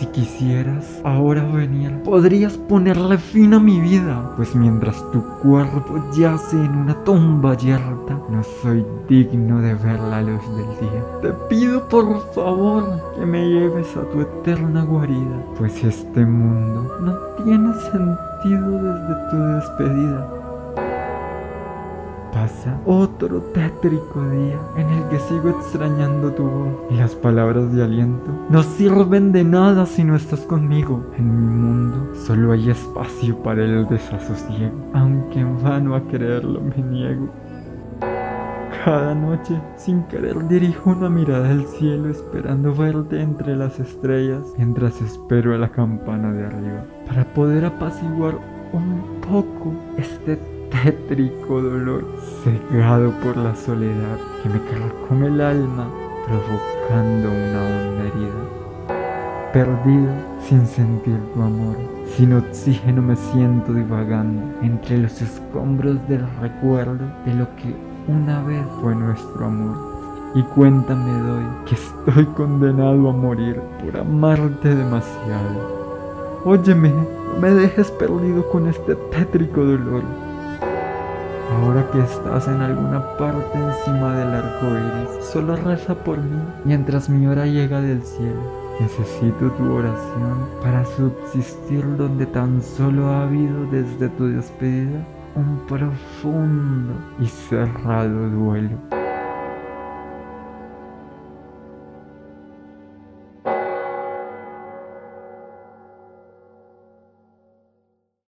Si quisieras ahora venir, podrías ponerle fin a mi vida, pues mientras tu cuerpo yace en una tumba yerta, no soy digno de ver la luz del día. Te pido por favor que me lleves a tu eterna guarida, pues este mundo no tiene sentido desde tu despedida. Otro tétrico día en el que sigo extrañando tu voz y las palabras de aliento no sirven de nada si no estás conmigo. En mi mundo solo hay espacio para el desasosiego, aunque en vano a creerlo me niego. Cada noche, sin querer, dirijo una mirada al cielo esperando verte entre las estrellas mientras espero a la campana de arriba para poder apaciguar un poco este tétrico dolor, cegado por la soledad que me carcome el alma, provocando una honda herida. Perdido sin sentir tu amor, sin oxígeno me siento divagando entre los escombros del recuerdo de lo que una vez fue nuestro amor. Y cuéntame doy que estoy condenado a morir por amarte demasiado. Óyeme, no me dejes perdido con este tétrico dolor. Ahora que estás en alguna parte encima del arco iris, solo reza por mí mientras mi hora llega del cielo. Necesito tu oración para subsistir donde tan solo ha habido desde tu despedida un profundo y cerrado duelo.